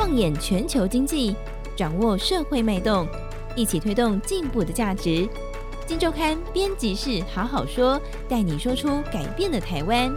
放眼全球经济，掌握社会脉动，一起推动进步的价值。金周刊编辑室好好说，带你说出改变的台湾。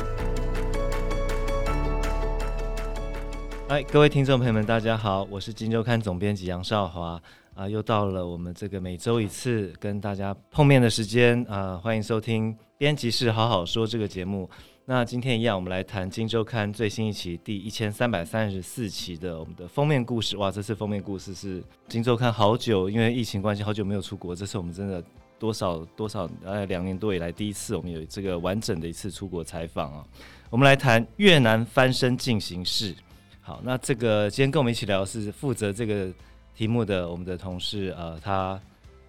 嗨，各位听众朋友们，大家好，我是金周刊总编辑杨少华啊，又到了我们这个每周一次跟大家碰面的时间啊，欢迎收听编辑室好好说这个节目。那今天一样，我们来谈《金周刊》最新一期第一千三百三十四期的我们的封面故事。哇，这次封面故事是《金周刊》好久，因为疫情关系，好久没有出国。这次我们真的多少多少呃两年多以来第一次，我们有这个完整的一次出国采访啊。我们来谈越南翻身进行式。好，那这个今天跟我们一起聊是负责这个题目的我们的同事，呃，他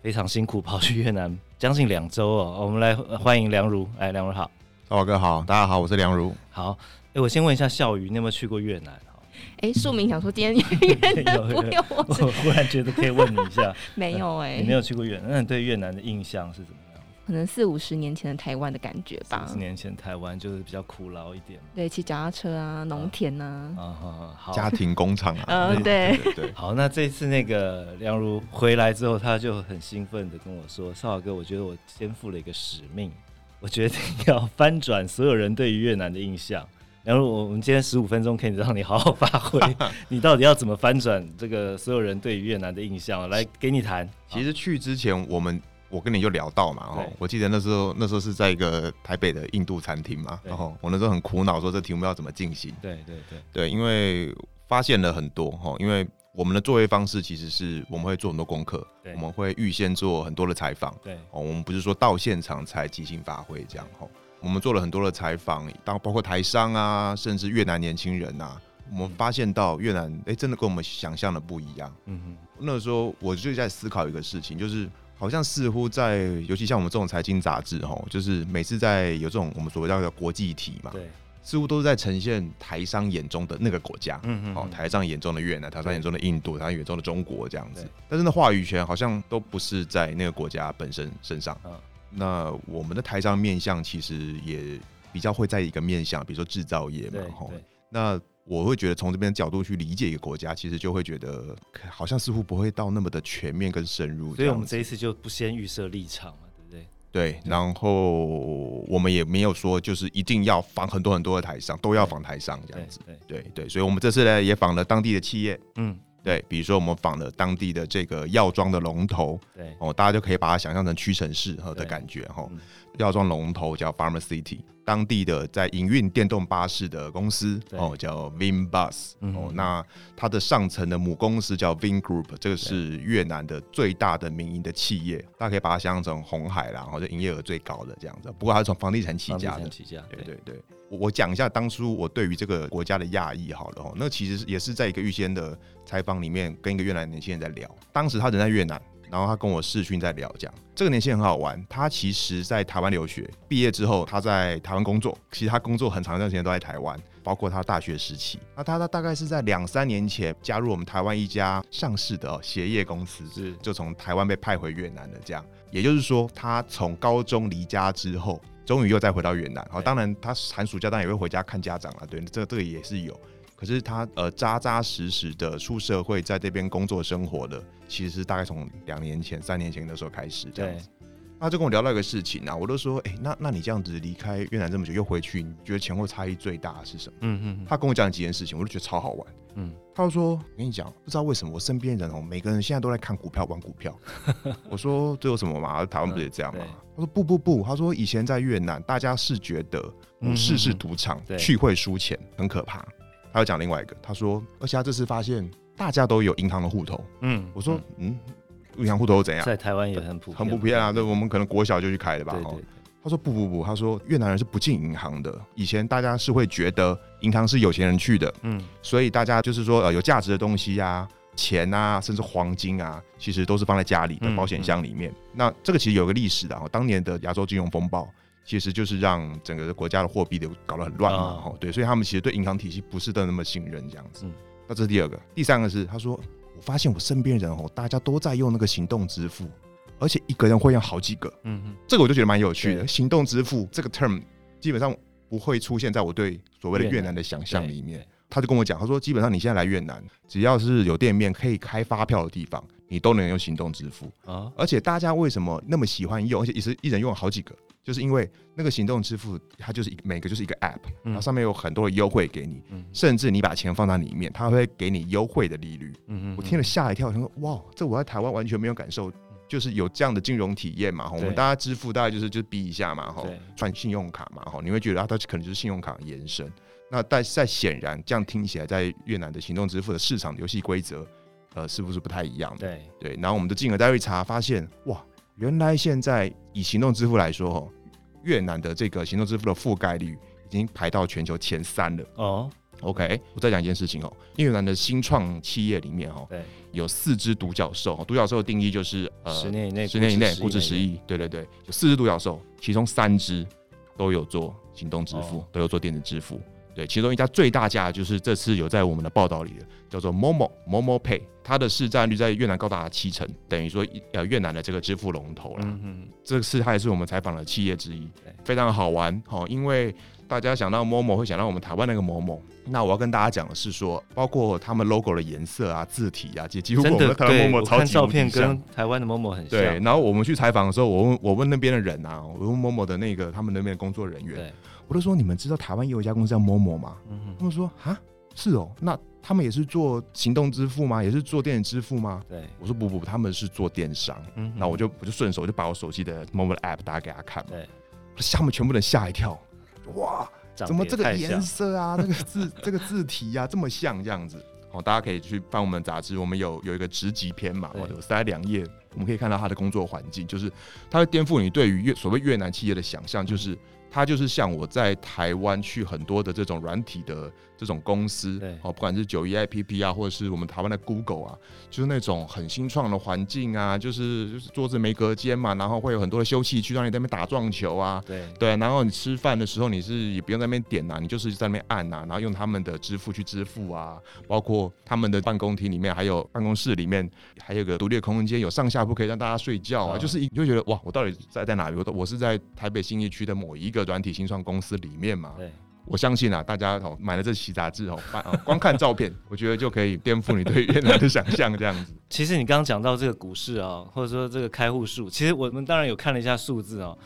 非常辛苦跑去越南将近两周哦。我们来欢迎梁如，哎，梁如好。少华哥好，大家好，我是梁如。好，哎，我先问一下笑鱼，你有没有去过越南？哎，庶民想说今天越南 不用我，我忽然觉得可以问你一下，没有哎、欸，你没有去过越南，那你对越南的印象是怎么样？可能四五十年前的台湾的感觉吧。四十年前台湾就是比较苦劳一点，对，骑脚踏车啊，农田呐，啊，啊好，家庭工厂啊，嗯，对对对。好，那这次那个梁如回来之后，他就很兴奋的跟我说：“少华哥，我觉得我肩负了一个使命。”我决定要翻转所有人对于越南的印象。然后我们今天十五分钟可以让你好好发挥，你到底要怎么翻转这个所有人对于越南的印象？来，给你谈。其实去之前，我们我跟你就聊到嘛，哦，我记得那时候那时候是在一个台北的印度餐厅嘛，然后我那时候很苦恼，说这题目要怎么进行？对对对对，因为发现了很多哈，因为。我们的作业方式其实是我们会做很多功课，我们会预先做很多的采访，对，哦，我们不是说到现场才即兴发挥这样，吼，我们做了很多的采访，当包括台商啊，甚至越南年轻人啊，我们发现到越南，哎，真的跟我们想象的不一样，嗯哼，那时候我就在思考一个事情，就是好像似乎在，尤其像我们这种财经杂志，吼，就是每次在有这种我们所谓叫做国际体嘛，对。似乎都是在呈现台商眼中的那个国家，嗯嗯，哦，台商眼中的越南，台商眼中的印度，台商眼中的中国这样子。但是那话语权好像都不是在那个国家本身身上。嗯，那我们的台商面向其实也比较会在一个面向，比如说制造业嘛，吼。那我会觉得从这边角度去理解一个国家，其实就会觉得好像似乎不会到那么的全面跟深入。所以我们这一次就不先预设立场。对，然后我们也没有说就是一定要访很多很多的台商，都要访台商这样子。对。对对，所以我们这次呢也访了当地的企业，嗯，对，比如说我们仿了当地的这个药妆的龙头，对哦，大家就可以把它想象成屈臣氏哈的感觉哈，药妆龙头叫 Pharmacity。当地的在营运电动巴士的公司哦，叫 VinBus 哦，那它的上层的母公司叫 Vingroup，这个是越南的最大的民营的企业，大家可以把它想象成红海啦，然后就营业额最高的这样子。不过它是从房地产起家的，起家。对对对，我讲一下当初我对于这个国家的讶异好了哦，那其实也是在一个预先的采访里面跟一个越南年轻人在聊，当时他人在越南。然后他跟我视讯在聊，讲这个年轻人很好玩。他其实在台湾留学，毕业之后他在台湾工作。其实他工作很长一段时间都在台湾，包括他大学时期。那他他大概是在两三年前加入我们台湾一家上市的鞋业公司，是就从台湾被派回越南的这样。也就是说，他从高中离家之后，终于又再回到越南。好，当然他寒暑假当然也会回家看家长了。对，这个这个也是有。可是他呃扎扎实实的出社会，在这边工作生活的，其实是大概从两年前、三年前的时候开始这样子。他就跟我聊到一个事情啊，我都说，哎、欸，那那你这样子离开越南这么久又回去，你觉得前后差异最大的是什么？嗯嗯。他跟我讲几件事情，我就觉得超好玩。嗯。他就说，我跟你讲，不知道为什么我身边人哦，每个人现在都在看股票、玩股票。我说这有什么嘛？台湾不是也这样吗？他说不不不，他说以前在越南，大家是觉得股市是赌场，去会输钱，很可怕。他又讲另外一个，他说，而且他这次发现大家都有银行的户头。嗯，我说，嗯，银行户头又怎样？在台湾也很普很普遍啊。对，我们可能国小就去开的吧。对。他说不不不，他说越南人是不进银行的。以前大家是会觉得银行是有钱人去的。嗯，所以大家就是说，呃，有价值的东西啊，钱啊，甚至黄金啊，其实都是放在家里的保险箱里面。嗯嗯。那这个其实有个历史的啊，当年的亚洲金融风暴。其实就是让整个国家的货币流搞得很乱嘛，哦，对，所以他们其实对银行体系不是的那么信任这样子。那这是第二个，第三个是他说，我发现我身边人哦，大家都在用那个行动支付，而且一个人会用好几个，嗯嗯，这个我就觉得蛮有趣的。行动支付这个 term 基本上不会出现在我对所谓的越南的想象里面。他就跟我讲，他说基本上你现在来越南，只要是有店面可以开发票的地方，你都能用行动支付啊。而且大家为什么那么喜欢用，而且也是一人用好几个，就是因为那个行动支付它就是一每个就是一个 app，然后上面有很多的优惠给你，甚至你把钱放在里面，它会给你优惠的利率。我听了吓一跳，我说哇，这我在台湾完全没有感受。就是有这样的金融体验嘛，我们大家支付大概就是就是逼一下嘛，哈，传信用卡嘛，哈，你会觉得啊，它可能就是信用卡延伸。那但在显然这样听起来，在越南的行动支付的市场游戏规则，呃，是不是不太一样的？对对。然后我们的金额再一查，发现哇，原来现在以行动支付来说，越南的这个行动支付的覆盖率已经排到全球前三了。哦。OK，我再讲一件事情哦，越南的新创企业里面哦，对，有四只独角兽。独角兽的定义就是呃，十年以内，十年以内估值十亿。对对对，有四只独角兽，其中三只都有做行动支付，都有做电子支付。对，其中一家最大家就是这次有在我们的报道里的，叫做 Momo Momo Pay，它的市占率在越南高达七成，等于说呃越南的这个支付龙头了。嗯嗯，这次它也是我们采访的企业之一，非常好玩哦，因为。大家想到 Momo 会想到我们台湾那个 Momo，那我要跟大家讲的是说，包括他们 logo 的颜色啊、字体啊，几乎跟我们台湾 Momo 超级照片跟台湾的 Momo 很像。对，然后我们去采访的时候，我问我问那边的人啊，我问 Momo 的那个他们那边的工作人员，我就说你们知道台湾有一家公司叫 Momo 吗？嗯、他们说啊，是哦，那他们也是做行动支付吗？也是做电子支付吗？对，我说不不，他们是做电商。嗯，那我就我就顺手就把我手机的 Momo 的 app 打给他看，对，下面全部人吓一跳，哇！怎么这个颜色啊，这个字这个字体呀、啊，这么像这样子？哦，大家可以去翻我们杂志，我们有有一个职级篇嘛，或者塞两页，我们可以看到他的工作环境，就是他会颠覆你对于越所谓越南企业的想象，就是。它就是像我在台湾去很多的这种软体的这种公司，对，哦，不管是九一 APP 啊，或者是我们台湾的 Google 啊，就是那种很新创的环境啊，就是就是桌子没隔间嘛，然后会有很多的休憩区让你在那边打撞球啊，对对，然后你吃饭的时候你是也不用在那边点呐，你就是在那边按呐，然后用他们的支付去支付啊，包括他们的办公厅里面还有办公室里面还有个独立的空间，有上下铺可以让大家睡觉啊，嗯、就是你就觉得哇，我到底在在哪里？我我是在台北信义区的某一个。软体新创公司里面嘛，对，我相信啊，大家哦买了这期杂志 哦，光看照片，我觉得就可以颠覆你对越南的想象这样子。其实你刚刚讲到这个股市啊，或者说这个开户数，其实我们当然有看了一下数字哦，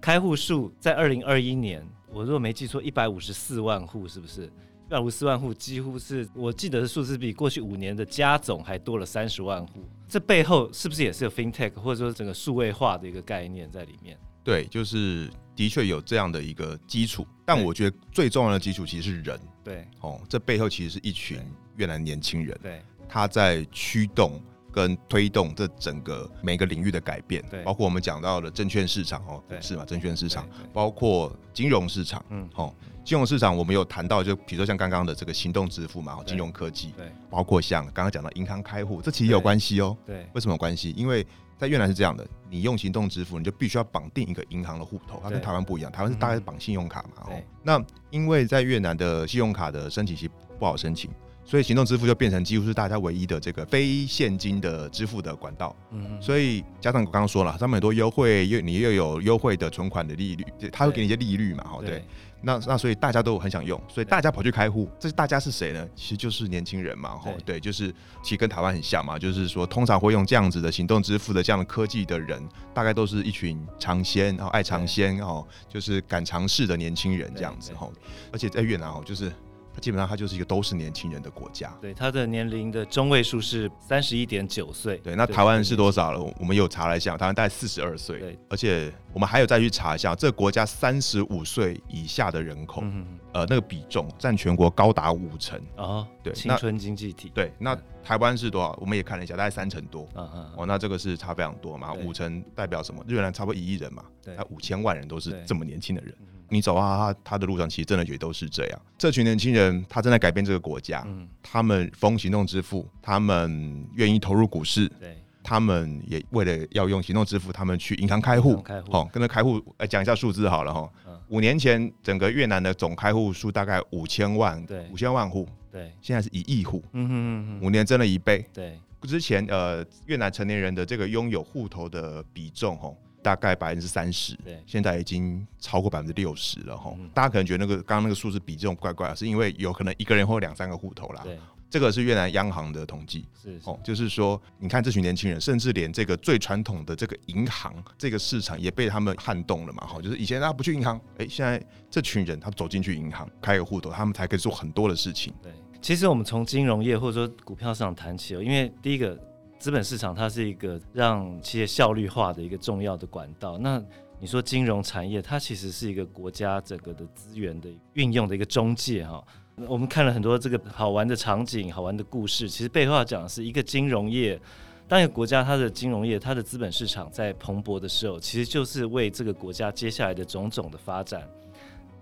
开户数在二零二一年，我如果没记错，一百五十四万户，是不是？一百五十四万户，几乎是我记得的数字比过去五年的加总还多了三十万户。这背后是不是也是有 FinTech 或者说整个数位化的一个概念在里面？对，就是的确有这样的一个基础，但我觉得最重要的基础其实是人。对，哦，这背后其实是一群越南年轻人，对，他在驱动跟推动这整个每个领域的改变，对，包括我们讲到的证券市场哦，对，是嘛？证券市场，包括金融市场，嗯，哦，金融市场我们有谈到，就比如说像刚刚的这个行动支付嘛，金融科技，对，包括像刚刚讲到银行开户，这其实有关系哦，对，为什么有关系？因为在越南是这样的，你用行动支付，你就必须要绑定一个银行的户头，它跟台湾不一样，台湾是大概是绑信用卡嘛。哦，那因为在越南的信用卡的申请其实不好申请，所以行动支付就变成几乎是大家唯一的这个非现金的支付的管道。嗯，所以加上我刚刚说了，上面很多优惠，又你又有优惠的存款的利率，他会给你一些利率嘛。哈，对。那那所以大家都很想用，所以大家跑去开户。这是大家是谁呢？其实就是年轻人嘛，吼对，对，就是其实跟台湾很像嘛，就是说通常会用这样子的行动支付的这样的科技的人，大概都是一群尝鲜，然后爱尝鲜哦，就是敢尝试的年轻人这样子吼。而且在越南哦，就是。基本上它就是一个都是年轻人的国家。对，它的年龄的中位数是三十一点九岁。对，那台湾是多少了？我们有查了一下，台湾大概四十二岁。对，而且我们还有再去查一下，这个国家三十五岁以下的人口，嗯、哼呃，那个比重占全国高达五成。哦，对，青春经济体。对，那台湾是多少？我们也看了一下，大概三成多。嗯嗯哦，那这个是差非常多嘛？五成代表什么？越南差不多一亿人嘛，对，五千万人都是这么年轻的人。你走啊，他他的路上其实真的也都是这样。这群年轻人，他正在改变这个国家。嗯，他们风行动支付，他们愿意投入股市。对，他们也为了要用行动支付，他们去银行开户。开户，好，跟着开户呃讲一下数字好了哈。嗯，五年前整个越南的总开户数大概五千万，对，五千万户。对，现在是一亿户。嗯哼嗯嗯，五年增了一倍。对，之前呃，越南成年人的这个拥有户头的比重，吼。大概百分之三十，对，现在已经超过百分之六十了哈。大家可能觉得那个刚刚那个数字比这种怪怪，是因为有可能一个人或两三个户头啦。对。这个是越南央行的统计，是，是。哦，就是说，你看这群年轻人，甚至连这个最传统的这个银行这个市场也被他们撼动了嘛，哈，就是以前大家不去银行，哎，现在这群人他走进去银行开个户头，他们才可以做很多的事情。对，其实我们从金融业或者说股票市场谈起哦，因为第一个资本市场它是一个让企业效率化的一个重要的管道，那你说金融产业它其实是一个国家整个的资源的运用的一个中介哈。我们看了很多这个好玩的场景、好玩的故事，其实背后要讲的是一个金融业。当一个国家它的金融业、它的资本市场在蓬勃的时候，其实就是为这个国家接下来的种种的发展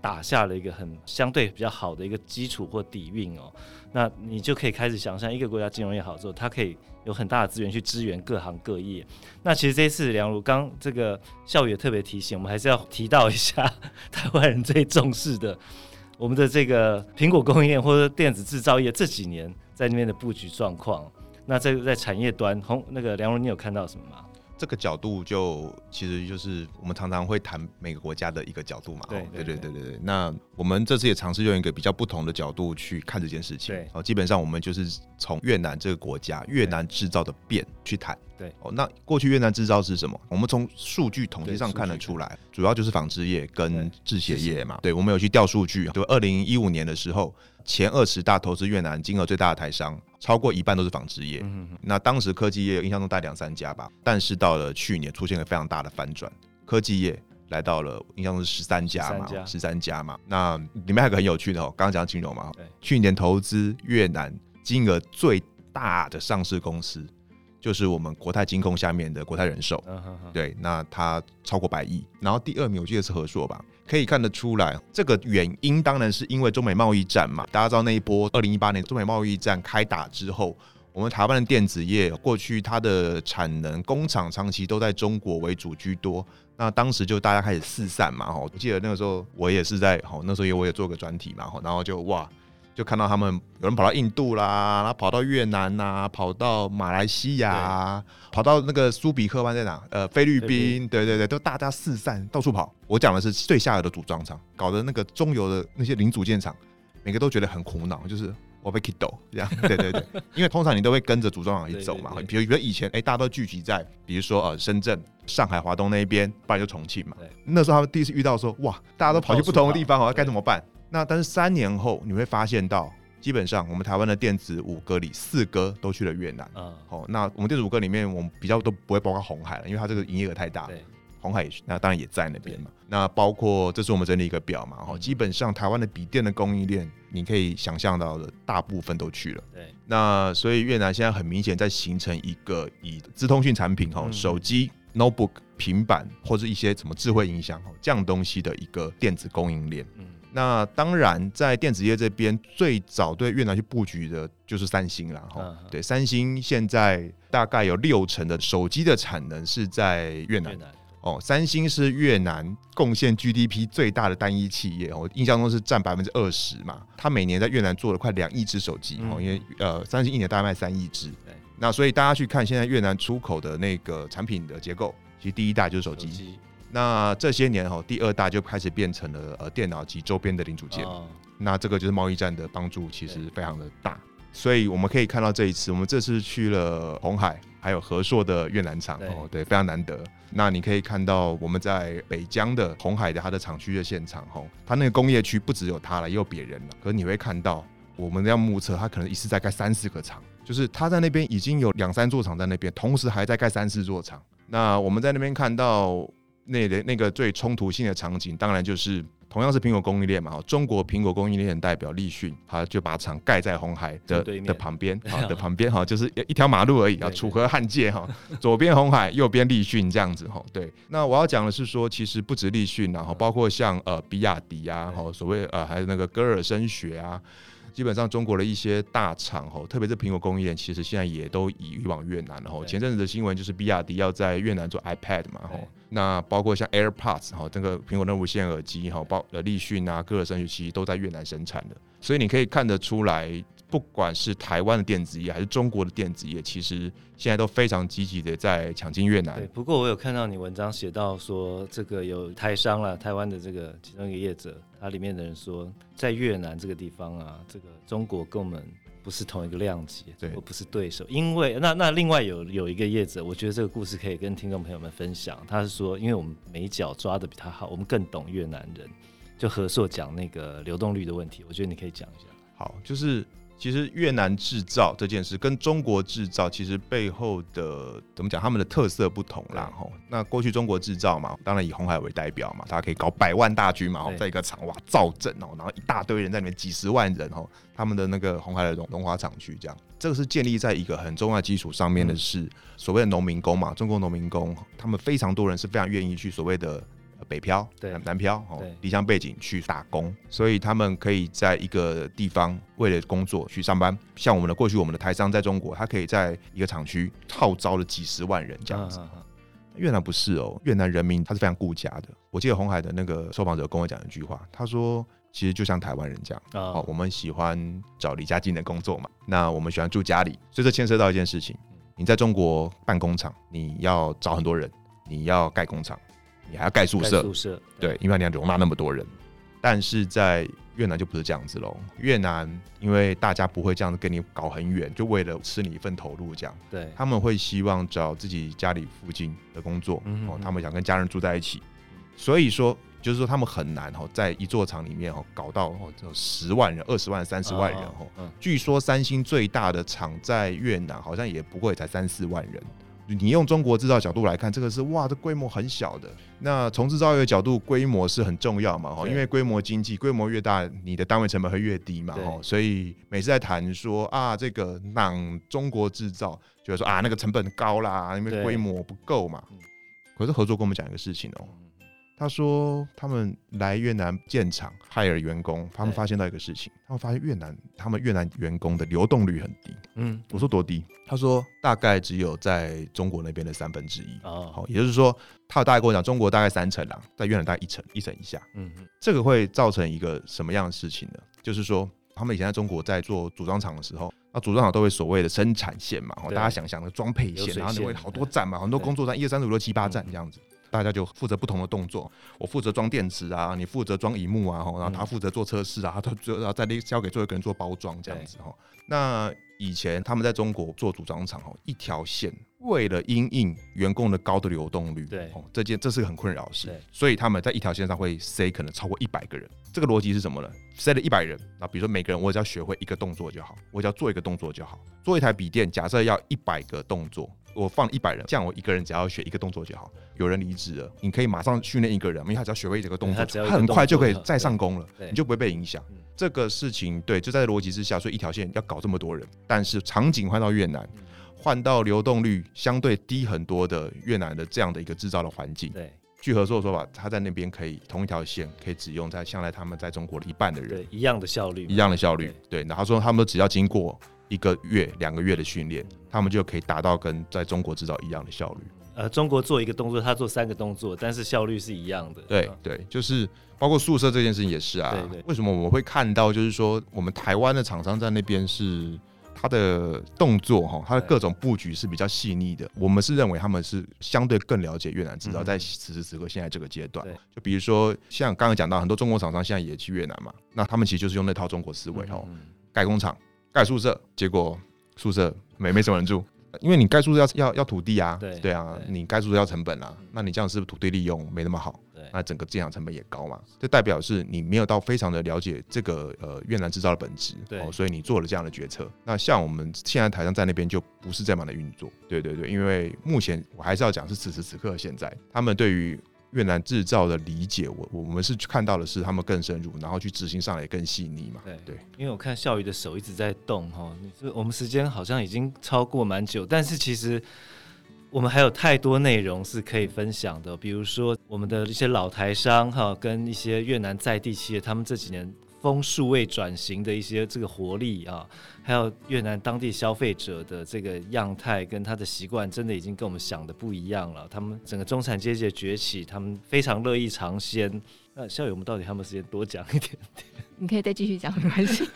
打下了一个很相对比较好的一个基础或底蕴哦。那你就可以开始想象，一个国家金融业好之后，它可以有很大的资源去支援各行各业。那其实这一次梁如刚这个孝宇也特别提醒，我们还是要提到一下台湾人最重视的。我们的这个苹果供应链或者电子制造业这几年在那边的布局状况，那在在产业端，红那个梁荣，你有看到什么吗？这个角度就其实就是我们常常会谈每个国家的一个角度嘛。对对对对对对。那我们这次也尝试用一个比较不同的角度去看这件事情。对。哦，基本上我们就是从越南这个国家越南制造的变去谈。对。哦，那过去越南制造是什么？我们从数据统计上看得出来，主要就是纺织业跟制鞋业嘛。对，我们有去调数据。就二零一五年的时候，前二十大投资越南金额最大的台商，超过一半都是纺织业，嗯、哼那当时科技业印象中大概两三家吧，但是到了去年出现了非常大的反转，科技业来到了印象中是十三家嘛，十三家。嘛。那里面还有个很有趣的哦，刚刚讲金融嘛，对。去年投资越南金额最大的上市公司，就是我们国泰金控下面的国泰人寿，嗯、哼哼对，那它超过百亿，然后第二名我记得是和硕吧。可以看得出来，这个原因当然是因为中美贸易战嘛。大家知道那一波二零一八年中美贸易战开打之后，我们台湾的电子业过去它的产能工厂长期都在中国为主居多，那当时就大家开始四散嘛。哈，我记得那个时候我也是在，好那时候也我也做个专题嘛，然后就哇。就看到他们有人跑到印度啦，然后跑到越南呐、啊，跑到马来西亚、啊，跑到那个苏比克湾在哪？呃，菲律宾，对对对，都大家四散到处跑。我讲的是最下游的组装厂，搞得那个中游的那些零组件厂，每个都觉得很苦恼，就是我被 kiddo 这样。对对对，因为通常你都会跟着组装厂一走嘛。比如比如以前，哎，大家都聚集在，比如说呃深圳、上海、华东那一边，不然就重庆嘛。那时候他们第一次遇到说，哇，大家都跑去不同的地方，好，该怎么办？那但是三年后你会发现到，基本上我们台湾的电子五哥里四哥都去了越南。嗯，好，那我们电子五哥里面，我们比较都不会包括红海了，因为它这个营业额太大。对，红海也那当然也在那边嘛。那包括这是我们整理一个表嘛，哈、嗯，基本上台湾的笔电的供应链，你可以想象到的大部分都去了。对，那所以越南现在很明显在形成一个以资通讯产品哈，嗯、手机、notebook、平板或者一些什么智慧音响哈这样东西的一个电子供应链。嗯。那当然，在电子业这边，最早对越南去布局的就是三星了哈。Uh. 对，三星现在大概有六成的手机的产能是在越南。越南哦，三星是越南贡献 GDP 最大的单一企业，我印象中是占百分之二十嘛。它每年在越南做了快两亿只手机哦，嗯、因为呃，三星一年大概卖三亿只。对那所以大家去看现在越南出口的那个产品的结构，其实第一大就是手机。那这些年哈，第二大就开始变成了呃电脑及周边的零组件。哦、那这个就是贸易战的帮助，其实非常的大。所以我们可以看到这一次，我们这次去了红海，还有和硕的越南厂哦，对，非常难得。那你可以看到我们在北疆的红海的它的厂区的现场哈，它那个工业区不只有它了，也有别人了。可是你会看到，我们要目测，它可能一次在盖三四个厂，就是它在那边已经有两三座厂在那边，同时还在盖三四座厂。那我们在那边看到。那的那个最冲突性的场景，当然就是同样是苹果供应链嘛，中国苹果供应链代表立讯，他就把厂盖在红海的的旁边，好 的旁边哈，就是一条马路而已啊，楚河汉界哈，左边红海，右边立讯这样子哈，对。那我要讲的是说，其实不止立讯，然后包括像呃比亚迪啊，哈，所谓呃还有那个戈尔声学啊。基本上中国的一些大厂吼，特别是苹果供应链，其实现在也都移往越南了吼。前阵子的新闻就是比亚迪要在越南做 iPad 嘛吼，那包括像 AirPods 哈，这个苹果的无线耳机哈，包呃立讯啊，歌尔声学其实都在越南生产的。所以你可以看得出来，不管是台湾的电子业还是中国的电子业，其实现在都非常积极的在抢进越南。对，不过我有看到你文章写到说，这个有台商啦，台湾的这个其中一个业者，他里面的人说，在越南这个地方啊，这个中国跟我们不是同一个量级，对，我不是对手。因为那那另外有有一个业者，我觉得这个故事可以跟听众朋友们分享。他是说，因为我们美脚抓的比他好，我们更懂越南人，就何硕讲那个流动率的问题，我觉得你可以讲一下。好，就是。其实越南制造这件事跟中国制造其实背后的怎么讲，他们的特色不同啦。吼，那过去中国制造嘛，当然以红海为代表嘛，大家可以搞百万大军嘛，在一个厂哇造镇哦，然后一大堆人在里面，几十万人哦，他们的那个红海的荣荣华厂区这样，这个是建立在一个很重要基础上面的是所谓的农民工嘛，中国农民工，他们非常多人是非常愿意去所谓的。北漂，对，南漂，哦，离乡背景去打工，所以他们可以在一个地方为了工作去上班。像我们的过去，我们的台商在中国，他可以在一个厂区号召了几十万人这样子。啊啊啊、越南不是哦，越南人民他是非常顾家的。我记得红海的那个受访者跟我讲一句话，他说：“其实就像台湾人这样，哦、啊，我们喜欢找离家近的工作嘛，那我们喜欢住家里，所以这牵涉到一件事情：你在中国办工厂，你要找很多人，你要盖工厂。”你还要盖宿舍，宿舍对，对，因为你要容纳那么多人。但是在越南就不是这样子喽。越南因为大家不会这样子跟你搞很远，就为了吃你一份投入这样。对，他们会希望找自己家里附近的工作，嗯、哦，他们想跟家人住在一起。所以说，就是说他们很难哦，在一座厂里面哦，搞到十万人、二十万、三十万人哦。哦据说三星最大的厂在越南好像也不过才三四万人。你用中国制造角度来看，这个是哇，这规模很小的。那从制造业的角度，规模是很重要嘛？哈，因为规模经济，规模越大，你的单位成本会越低嘛？哈，所以每次在谈说啊，这个让中国制造，就是说啊，那个成本高啦，因为规模不够嘛。可是合作跟我们讲一个事情哦。他说，他们来越南建厂、hire 员工，他们发现到一个事情，他们发现越南他们越南员工的流动率很低。嗯，我说多低？他说大概只有在中国那边的三分之一。哦，好，也就是说，他大概跟我讲，中国大概三成啦，在越南大概一成，一成以下。嗯嗯，这个会造成一个什么样的事情呢？就是说，他们以前在中国在做组装厂的时候，那组装厂都会所谓的生产线嘛，大家想象的装配线，然后你会好多站嘛，很多工作站，一二三四五六七八站这样子。大家就负责不同的动作，我负责装电池啊，你负责装荧幕啊，然后他负责做测试啊，他最后再交给最后一个人做包装这样子哈。那以前他们在中国做组装厂哦，一条线为了因应员工的高的流动率，对，这件这是个很困扰的事，所以他们在一条线上会塞可能超过一百个人。这个逻辑是什么呢？塞了一百人，那比如说每个人我只要学会一个动作就好，我只要做一个动作就好。做一台笔电，假设要一百个动作。我放一百人，这样我一个人只要学一个动作就好。有人离职了，你可以马上训练一个人，因为他只要学会这个动作，他很快就可以再上工了，你就不会被影响。这个事情对，就在逻辑之下，所以一条线要搞这么多人，但是场景换到越南，换到流动率相对低很多的越南的这样的一个制造的环境。对，据合硕的说法，他在那边可以同一条线可以只用在向来他们在中国的一半的人，对，一样的效率，一样的效率。对，然后说他们只要经过。一个月、两个月的训练，他们就可以达到跟在中国制造一样的效率。呃，中国做一个动作，他做三个动作，但是效率是一样的。对对，就是包括宿舍这件事情也是啊。对对。为什么我们会看到，就是说我们台湾的厂商在那边是他的动作哈，他的各种布局是比较细腻的。我们是认为他们是相对更了解越南制造，在此时此刻现在这个阶段。就比如说像刚刚讲到很多中国厂商现在也去越南嘛，那他们其实就是用那套中国思维哈，盖工厂。盖宿舍，结果宿舍没没什么人住，因为你盖宿舍要要要土地啊，对对啊，对你盖宿舍要成本啊，那你这样是不是土地利用没那么好？对，那整个建厂成本也高嘛，这代表是你没有到非常的了解这个呃越南制造的本质，对、哦，所以你做了这样的决策。那像我们现在台商在那边就不是这样的运作，对对对，因为目前我还是要讲是此时此刻现在他们对于。越南制造的理解，我我们是看到的是他们更深入，然后去执行上也更细腻嘛。对对，因为我看笑宇的手一直在动哈，你是我们时间好像已经超过蛮久，但是其实我们还有太多内容是可以分享的，比如说我们的一些老台商哈，跟一些越南在地企业，他们这几年风数位转型的一些这个活力啊，还有越南当地消费者的这个样态跟他的习惯，真的已经跟我们想的不一样了。他们整个中产阶级的崛起，他们非常乐意尝鲜。那校友，我们到底还有没有时间多讲一点点？你可以再继续讲，没关系。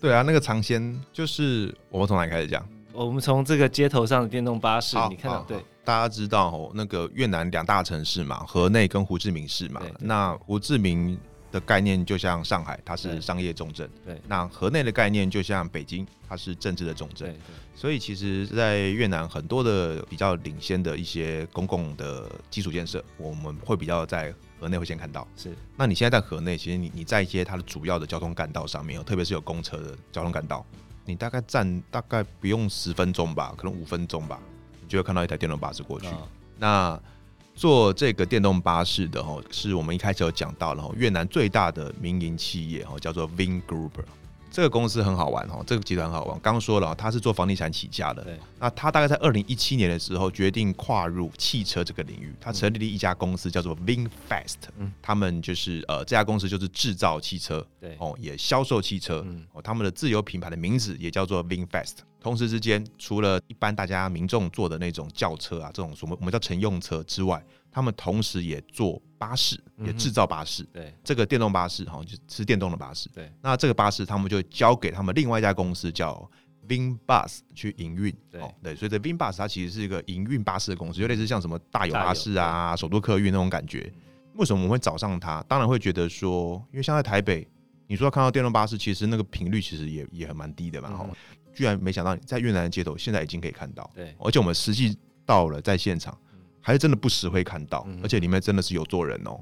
对啊，那个尝鲜就是我们从哪里开始讲？我们从这个街头上的电动巴士，你看到对。大家知道哦，那个越南两大城市嘛，河内跟胡志明市嘛。那胡志明的概念就像上海，它是商业重镇。对。那河内的概念就像北京，它是政治的重镇。对。所以其实，在越南很多的比较领先的一些公共的基础建设，我们会比较在河内会先看到。是。那你现在在河内，其实你你在一些它的主要的交通干道上面，特别是有公车的交通干道，你大概站大概不用十分钟吧，可能五分钟吧。你就会看到一台电动巴士过去。哦、那做这个电动巴士的哦，是我们一开始有讲到了越南最大的民营企业哦，叫做 Vingroup。这个公司很好玩哦，这个集团很好玩。刚刚说了，他是做房地产起家的。对。那他大概在二零一七年的时候决定跨入汽车这个领域，他成立了一家公司叫做 VinFast。嗯。他们就是呃，这家公司就是制造汽车，对哦，也销售汽车。嗯。哦，他们的自有品牌的名字也叫做 VinFast。同时之间，除了一般大家民众坐的那种轿车啊，这种什么我们叫乘用车之外，他们同时也做巴士，也制造巴士。对，这个电动巴士哈，就是电动的巴士。对，那这个巴士他们就交给他们另外一家公司叫 VinBus 去营运。对，对，所以这 VinBus 它其实是一个营运巴士的公司，就类似像什么大有巴士啊、首都客运那种感觉。为什么我们会找上它？当然会觉得说，因为像在台北，你说看到电动巴士，其实那个频率其实也也很蛮低的嘛。哈。居然没想到你在越南的街头现在已经可以看到，对，而且我们实际到了在现场，还是真的不时会看到，而且里面真的是有坐人哦。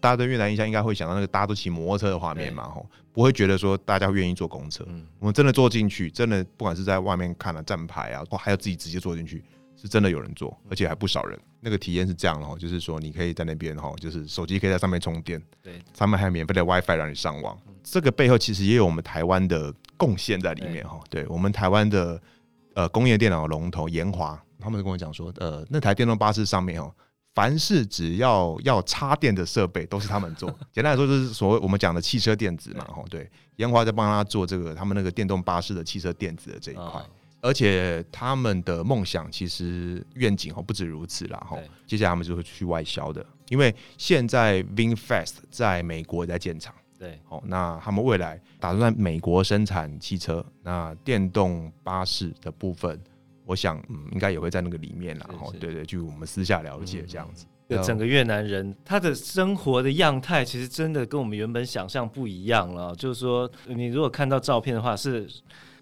大家对越南印象应该会想到那个大家都骑摩托车的画面嘛，吼，不会觉得说大家愿意坐公车。我们真的坐进去，真的不管是在外面看了站牌啊，或还有自己直接坐进去，是真的有人坐，而且还不少人。那个体验是这样哦，就是说你可以在那边哈，就是手机可以在上面充电，对，上面还有免费的 WiFi 让你上网。这个背后其实也有我们台湾的贡献在里面哈。对，我们台湾的呃工业电脑龙头研华，他们就跟我讲说，呃，那台电动巴士上面哦，凡是只要要插电的设备都是他们做。简单来说，就是所谓我们讲的汽车电子嘛，哈，对，研华在帮他做这个他们那个电动巴士的汽车电子的这一块。而且他们的梦想其实愿景哦不止如此啦哈，接下来他们就会去外销的，因为现在 VinFast 在美国在建厂，对，哦，那他们未来打算在美国生产汽车，那电动巴士的部分，我想嗯应该也会在那个里面啦，哈，对对，就我们私下了解这样子。整个越南人他的生活的样态其实真的跟我们原本想象不一样了，就是说你如果看到照片的话是。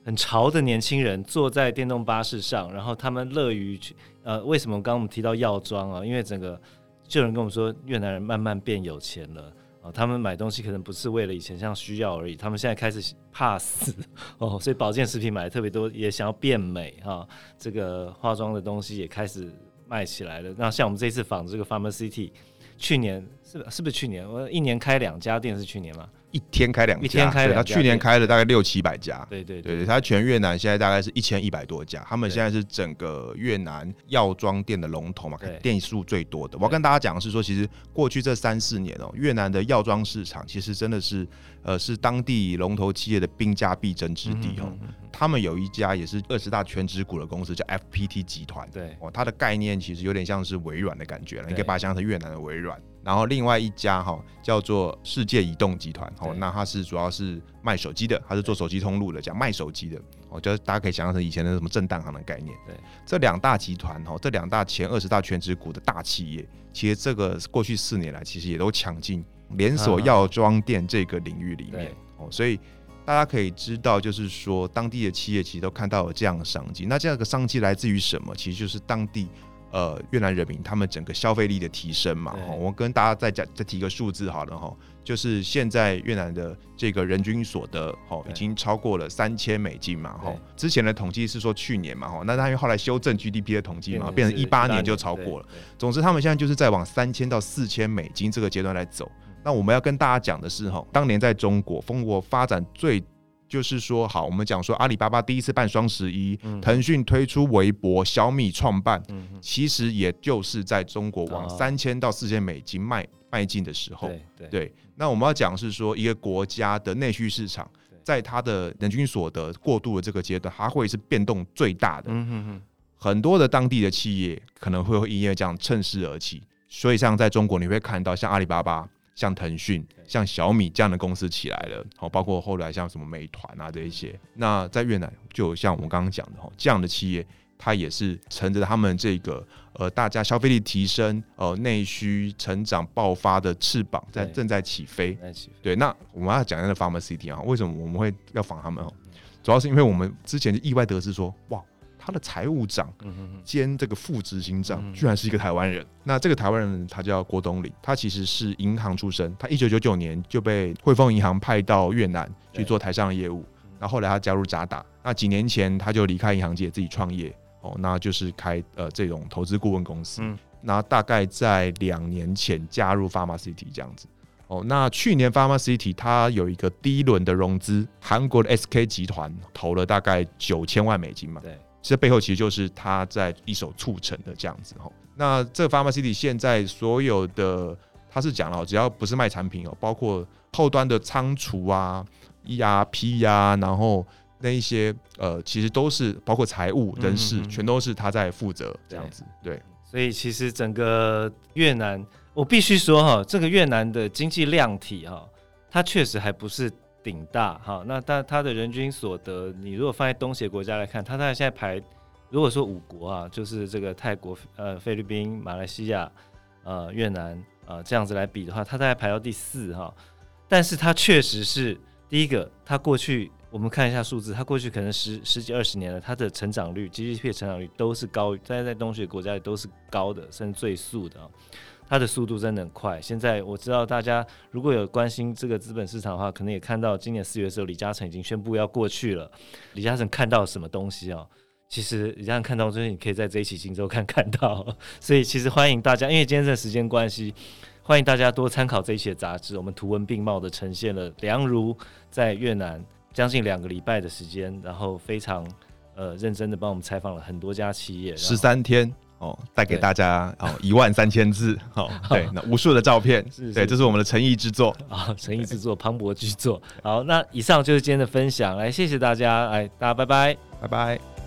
很潮的年轻人坐在电动巴士上，然后他们乐于去呃，为什么刚刚我们提到药妆啊？因为整个就有人跟我们说，越南人慢慢变有钱了啊，他们买东西可能不是为了以前像需要而已，他们现在开始怕死哦，所以保健食品买的特别多，也想要变美哈。这个化妆的东西也开始卖起来了。那像我们这一次访这个 Farmer City，去年是是不是去年？我一年开两家店是去年吗？一天开两家，一天开，他去年开了大概六七百家，对对对，对，他全越南现在大概是一千一百多家，他们现在是整个越南药妆店的龙头嘛，店数最多的。我要跟大家讲的是说，其实过去这三四年哦，越南的药妆市场其实真的是，呃，是当地龙头企业的兵家必争之地哦。他们有一家也是二十大全职股的公司叫 FPT 集团，对。哦，它的概念其实有点像是微软的感觉了，你可以把它想成越南的微软。然后另外一家哈叫做世界移动集团哦，那它是主要是卖手机的，它是做手机通路的，讲卖手机的哦，就是大家可以想象成以前的什么正当行的概念。对，这两大集团哈，这两大前二十大全职股的大企业，其实这个过去四年来其实也都抢进连锁药妆店这个领域里面哦，所以大家可以知道，就是说当地的企业其实都看到了这样的商机。那这样的商机来自于什么？其实就是当地。呃，越南人民他们整个消费力的提升嘛，我跟大家再讲再提个数字好了哈，就是现在越南的这个人均所得哈，已经超过了三千美金嘛哈。之前的统计是说去年嘛哈，那他因为后来修正 GDP 的统计嘛，变成一八年就超过了。总之，他们现在就是在往三千到四千美金这个阶段来走。那我们要跟大家讲的是哈，当年在中国，中国发展最就是说，好，我们讲说阿里巴巴第一次办双十一，腾讯推出微博，小米创办，嗯、其实也就是在中国往三千到四千美金迈迈进的时候。对，那我们要讲是说，一个国家的内需市场，在它的人均所得过渡的这个阶段，它会是变动最大的。嗯、哼哼很多的当地的企业可能会因为这样趁势而起，所以像在中国，你会看到像阿里巴巴。像腾讯、像小米这样的公司起来了，好，包括后来像什么美团啊这一些。那在越南，就像我刚刚讲的哈，这样的企业，它也是乘着他们这个呃大家消费力提升、呃内需成长爆发的翅膀，在正在起飞。对，那我们要讲一下 Pharma City 啊，为什么我们会要访他们哦？主要是因为我们之前就意外得知说，哇。他的财务长兼这个副执行长，居然是一个台湾人。那这个台湾人他叫郭东林，他其实是银行出身，他一九九九年就被汇丰银行派到越南去做台商的业务。那后来他加入渣打，那几年前他就离开银行界自己创业哦，那就是开呃这种投资顾问公司。那大概在两年前加入 Pharma City 这样子哦。那去年 Pharma City 他有一个第一轮的融资，韩国的 SK 集团投了大概九千万美金嘛。对。这背后其实就是他在一手促成的这样子哈。那这个 Pharma City 现在所有的，他是讲了，只要不是卖产品哦，包括后端的仓储啊、ERP 呀、啊，然后那一些呃，其实都是包括财务人事，全都是他在负责这样子。对，所以其实整个越南，我必须说哈，这个越南的经济量体哈，它确实还不是。顶大哈，那但它的人均所得，你如果放在东协国家来看，它大概现在排，如果说五国啊，就是这个泰国、呃菲律宾、马来西亚、呃越南呃这样子来比的话，它大概排到第四哈。但是它确实是第一个，它过去我们看一下数字，它过去可能十十几二十年了，它的成长率 GDP 的成长率都是高，在在东协国家里都是高的，甚至最速的。它的速度真的很快。现在我知道大家如果有关心这个资本市场的话，可能也看到今年四月的时候，李嘉诚已经宣布要过去了。李嘉诚看到什么东西啊？其实李嘉诚看到就是你可以在这一期《今周刊》看到。所以其实欢迎大家，因为今天这个时间关系，欢迎大家多参考这一期的杂志。我们图文并茂的呈现了梁如在越南将近两个礼拜的时间，然后非常呃认真的帮我们采访了很多家企业，十三天。哦，带给大家哦一万三千字，哦、对，那无数的照片，是是对，这是我们的诚意之作 啊，诚意之作，磅礴巨作。好，那以上就是今天的分享，来谢谢大家，来大家拜拜，拜拜。